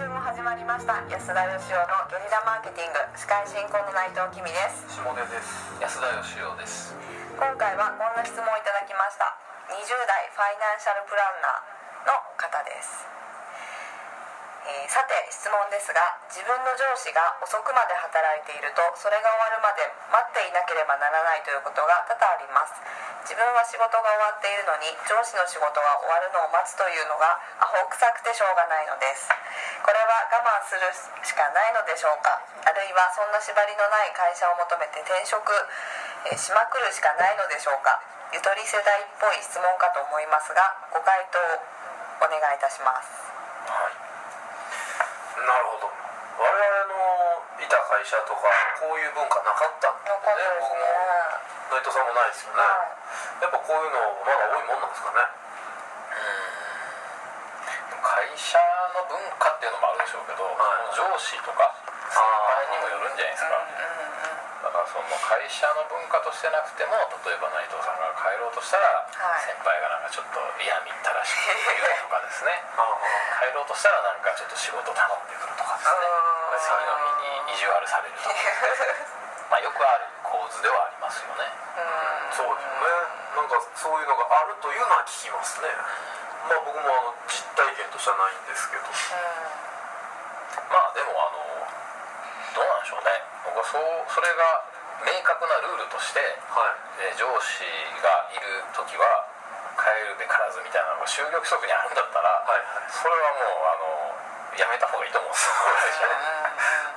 週も始まりました。安田義雄のゲリラマーケティング。司会進行の内藤君です。下根です。安田義雄です。今回はこんな質問をいただきました。20代ファイナンシャルプランナーの方です、えーさて質問ですが自分の上司が遅くまで働いているとそれが終わるまで待っていなければならないということが多々あります。自分は仕事が終わっているのに上司の仕事が終わるのを待つというのがアホ臭くてしょうがないのです。これは我慢するしかないのでしょうか？あるいはそんな縛りのない会社を求めて転職、えーしまくるしかないのでしょうか？ゆとり世代っぽい質問かと思いますがご回答お願いいたします。はい。なるほど。我々のいた会社とかこういう文化なかったんでね。僕も。内藤さんもないですよね、やっぱこういうのまだ多いもんなんですかね。会社の文化っていうのもあるでしょうけど、はい。上司とか先輩にもよるんじゃないですか、だからその会社の文化としてなくても例えば内藤さんが帰ろうとしたら、はい。先輩がなんかちょっと嫌みったらしく言うとかですね。あ帰ろうとしたらなんかちょっと仕事頼んでくるとかですね。次の日に意地悪されるとか まあよくある構図ではありますよね。あそうですよね。なんかそういうのがあるというのは聞きますね。まあ僕もあの実体験としてはないんですけど。まあでもあのしょうね。僕はそうそれが明確なルールとして、はい。えー上司がいる時は帰るべからずみたいなのが就業規則にあるんだったら、はいはい。それはもうあのやめた方がいいと思うんですよ。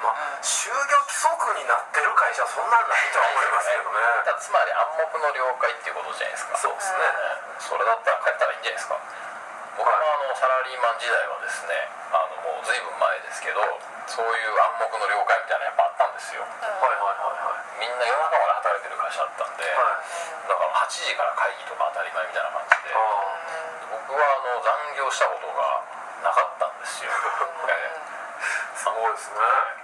まあ就業規則になってる会社はそんなんないとは思いますけどね。つまり暗黙の了解っていうことじゃないですか。そうですね。ねそれだったら帰ったらいいんじゃないですか。僕もあのサラリーマン時代はですねあのもう随分前ですけどそういう暗黙の了解みたいなのやっぱんですよ。はいはいはいはい。みんな夜中まで働いてる会社だったんで、はい。だから8時から会議とか当たり前みたいな感じであ僕はあの残業したことがなかったんですよ、すごいですね。え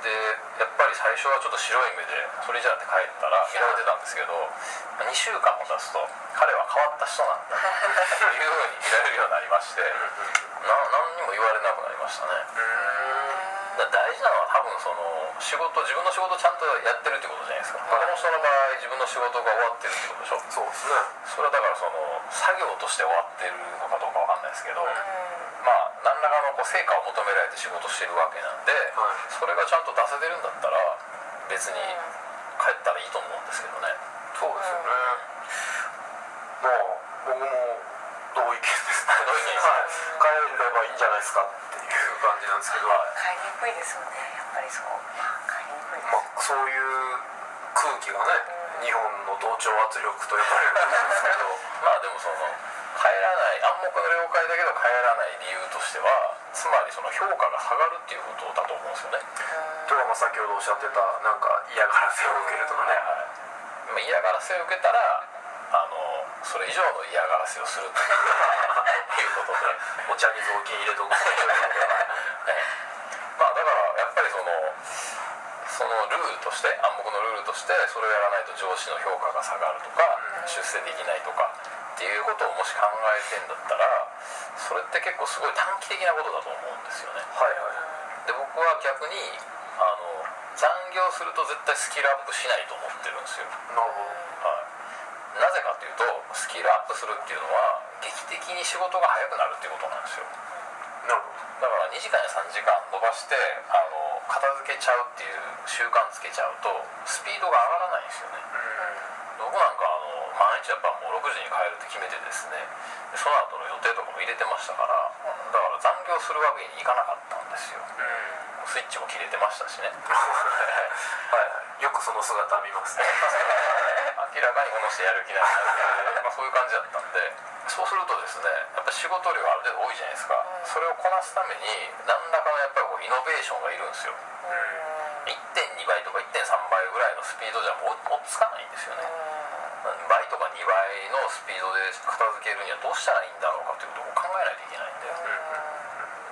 でやっぱり最初はちょっと白い目でそれじゃって帰ったら見られてたんですけど2週間も経つと彼は変わった人なんだというふうに見られるようになりましてな何にも言われなくなりましたねだ大事なのは多分その仕事自分の仕事をちゃんとやってるってことじゃないですか。他の人の場合自分の仕事が終わってるってことでしょ。そうですね。それはだからその作業として終わってるのかどうかわかんないですけど、まあ何らかのこう成果を求められて仕事してるわけなんで、はい。それがちゃんと出せてるんだったら別に帰ったらいいと思うんですけどね、そうですよね。まあ僕も同意見です。ね同意見はい。帰ればいいんじゃないですか感じなんですけど、買いにくいですよねやっぱりそうまあ買いにくいですまあ、そういう空気がね日本の同調圧力と呼ばれるんですけどまあでもその帰らない暗黙の了解だけど帰らない理由としてはつまりその評価が下がるっていうことだと思うんですよね、とかまあ先ほどおっしゃってたなんか嫌がらせを受けるとかね、まあ、嫌がらせを受けたらあのそれ以上の嫌がらせをするということでお茶に雑巾入れとくねまあだからやっぱりそのそのルールとして暗黙のルールとしてそれをやらないと上司の評価が下がるとか、出世できないとかっていうことをもし考えてんだったらそれって結構すごい短期的なことだと思うんですよね。はいはい。で僕は逆にあの残業すると絶対スキルアップしないと思ってるんですよ。なるほはい、なぜかというとスキルアップするっていうのは劇的に仕事が早くなるっていうことなんですよ。どなるほだから2時間や3時間伸ばしてあの片付けちゃうっていう習慣つけちゃうとスピードが上がらないんですよね。僕なんかあの毎日やっぱもう6時に帰るって決めてですねでその後の予定とかも入れてましたからだから残業するわけにいかなかったんですよ。どうん。スイッチも切れてましたしね。はいはい。よくその姿見ますね 明らかにこの人やる気ないなって、まあ、そういう感じだったんでそうするとですねやっぱ仕事量ある程度多いじゃないですか、それをこなすために何らかのやっぱりこうイノベーションがいるんですよ。1.2倍とか1.3倍ぐらいのスピードじゃもう追っつかないんですよね。倍とか2倍のスピードで片付けるにはどうしたらいいんだろうかということを考えないといけないんだよ。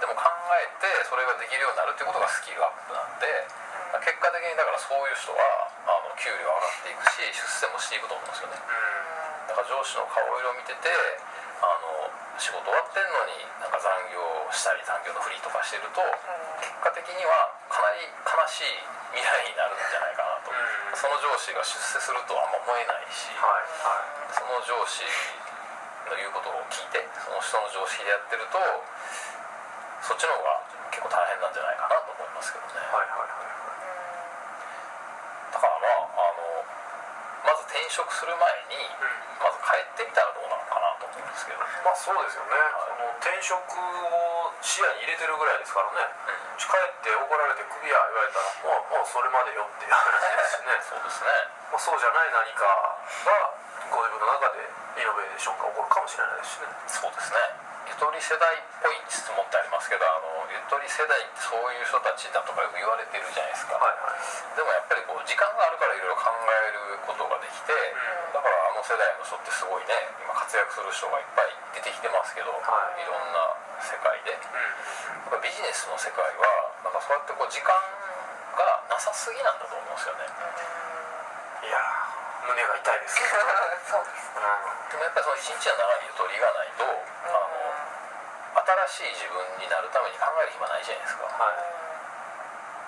でも考えてそれができるようになるっていうことがスキルアップなんで結果的にだからそういう人は給料上がっていくし出世もしていくと思うんですよね。だから上司の顔色を見ててあの仕事終わってんのになんか残業したり残業のふりとかしてると、結果的にはかなり悲しい未来になるんじゃないかなと、その上司が出世するとはあんま思えないし、はいはい。その上司の言うことを聞いてその人の常識でやってるとそっちの方が結構大変なんじゃないかなと思いますけどね、はいはいはいだからまああのまず転職する前に、まず帰ってみたらどうなのかなと思うんですけど、まあそうですよね、その転職を視野に入れてるぐらいですからね、帰って怒られてクビや言われたらもうもうそれまでよっていう話ですしね。そうですね。まあ、そうじゃない何かがご自分の中でイノベーションが起こるかもしれないですしね。そうですね。ゆとり世代っぽい質問ってありますけどあのゆとり世代ってそういう人たちだとかよく言われてるじゃないですか、はいはい。でもやっぱりこう時間があるからいろいろ考えることができて、だからあの世代の人ってすごいね今活躍する人がいっぱい出てきてますけど、はい。いろんな世界で。やっぱビジネスの世界はなんかそうやってこう時間がなさすぎなんだと思うんですよね、いやー胸が痛いです そうです。うん。でもやっぱりその一日の中にゆとりがないしい自分になるために考える暇ないじゃないですか。はい。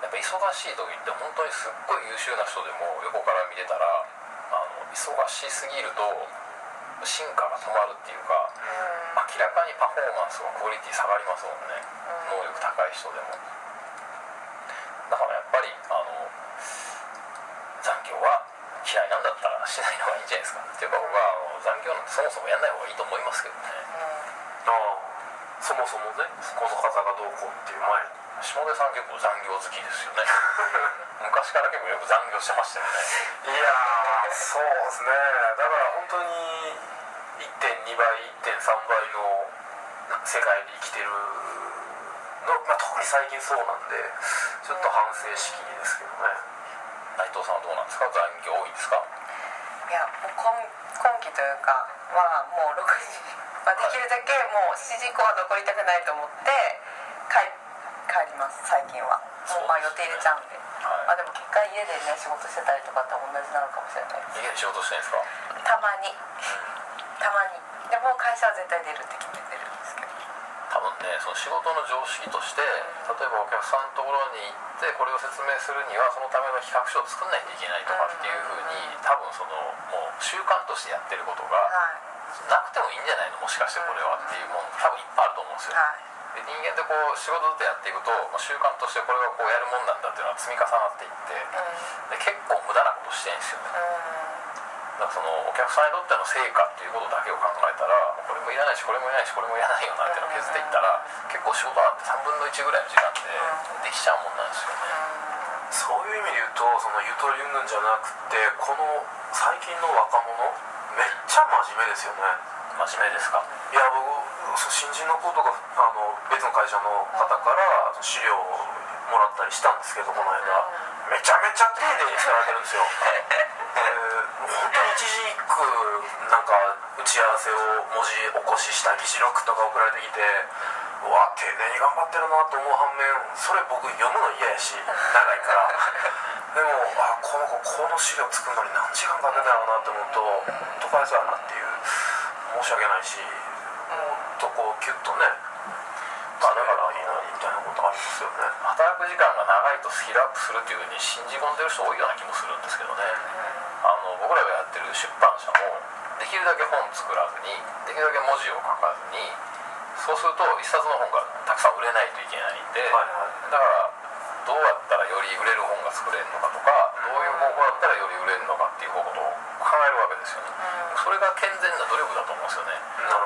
やっぱ忙しい時って本当にすっごい優秀な人でも横から見てたらあの忙しすぎると進化が止まるっていうか明らかにパフォーマンスがクオリティ下がりますもんね。能力高い人でも。だからやっぱりあの残業は嫌いなんだったらしない方がいいんじゃないですか。っていうか僕はあの残業なんてそもそもやんない方がいいと思いますけどね。ああそもそもねこの方がどうこうっていう前に下出さん結構残業好きですよね。昔から結構よく残業してましたよね。いやーそうですね。だから本当に1.2倍1.3倍の世界で生きてるの、まあ、特に最近そうなんでちょっと反省しきりですけどね。内藤さんはどうなんですか？残業多いですか？いやもう今今期というかはもう6時、まあ、できるだけもう7時以降は残りたくないと思って帰帰ります最近は。もうまあ予定入れちゃうんで、はい。まあでも結果家でね仕事してたりとかと同じなのかもしれない。です家で仕事してるんですか？たまに。たまに。でも会社は絶対出るって決めてるんですけど。多分ねその仕事の常識として例えばお客さんのところに行ってこれを説明するにはそのための企画書を作んないといけないとかっていうふうに多分そのもう習慣としてやってることがはいなくてもいいんじゃないの？もしかしてこれはっていうもの多分いっぱいあると思うんですよ。はい。で人間ってこう仕事ずっとやっていくと、まあ、習慣としてこれはこうやるもんなんだっていうのが積み重なっていってで結構無駄なことしてるんですよね。だからそのお客さんにとっての成果っていうことだけを考えたらこれもいらないしこれもいらないしこれもいらないよなっていうのを削っていったら結構仕事なんて3分の1ぐらいの時間でできちゃうもんなんですよねそういう意味で言うとそのゆとり云々じゃなくてこの最近の若者めっちゃ真面目ですよね。真面目ですか？いや僕新人の子とかあの別の会社の方から資料をもらったりしたんですけどこの間。めちゃめちゃ丁寧に使われてるんですよ 本当に一字一句なんか打ち合わせを文字起こしした議事録とか送られてきてうわ丁寧に頑張ってるなと思う反面それ僕読むの嫌やし長いから。でもあこの子この資料作るのに何時間かけたろうなって思うと本当かわいそうやなっていう。申し訳ないしもっとこうキュッとねまあだからいいのにみたいなことありますよね。働く時間が長いとスキルアップするっていうふうに信じ込んでる人多いような気もするんですけどね。あの僕らがやってる出版社もできるだけ本作らずにできるだけ文字を書かずにそうすると一冊の本がたくさん売れないといけないんで、はいはい。だからどうやったらより売れる本が作れるのかとかどういう方法だったらより売れるのかっていう方法を考えるわけですよね、それが健全な努力だと思うんですよね。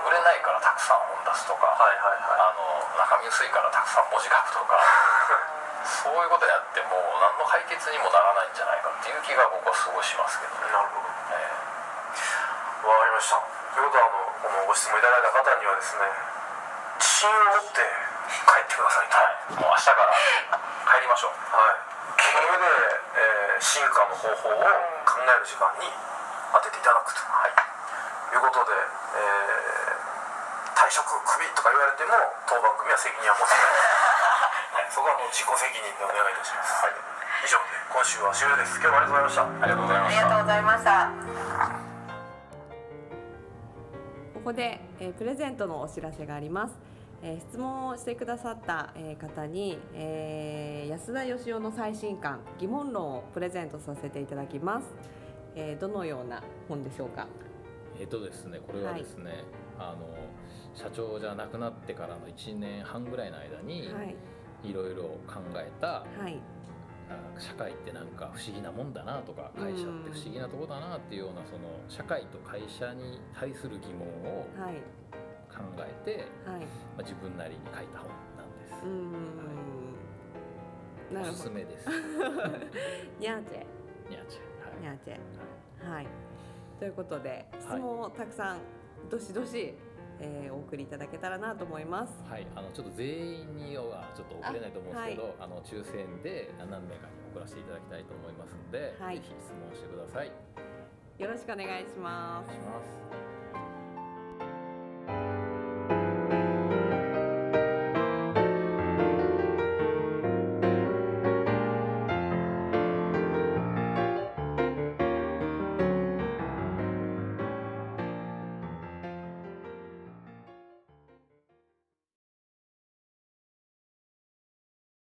売れないからたくさん本出すとか、はいはいはい。あの中身薄いからたくさん文字書くとか そういうことやっても何の解決にもならないんじゃないかっていう気が僕はすごいしますけどね、なるほど。えわかりました。ということはあのこのご質問いただいた方にはですね自信を持って帰ってくださいと。えはい。もう明日から帰りましょう。はい、その上で、えー進化の方法を考える時間に当てていただくと、はい、いうことで、えー退職クビとか言われても当番組は責任は持てない、はい、そこはもう自己責任でお願いいたします、はい、以上で今週は終了です。今日もありがとうございました。ありがとうございまありしたがとうございました。ここでえー、プレゼントのお知らせがあります。えー、質問をしてくださった、えー、方に、えー、安田義雄の最新刊疑問論をプレゼントさせていただきます。えー、どのような本でしょうか？えっ、とですね、これはですね、はい、あの社長じゃなくなってからの1年半ぐらいの間に、はい、いろいろ考えた、はい、社会ってなんか不思議なもんだなとか会社って不思議なとこだなっていうようなその社会と会社に対する疑問を考えて、はいまあ、自分なりに書いた本なんです。はい、おすすめです。ニャーチェ。ニャーチェ。はい、ニャーチェ。はい。ということで質問をたくさん、どしどしえー、お送りいただけたらなと思います。はい、あのちょっと全員にはちょっと送れないと思うんですけど、あはい、あの抽選で何名かに送らせていただきたいと思いますので、はい、ぜひ質問してください。よろしくお願いします。お願いします。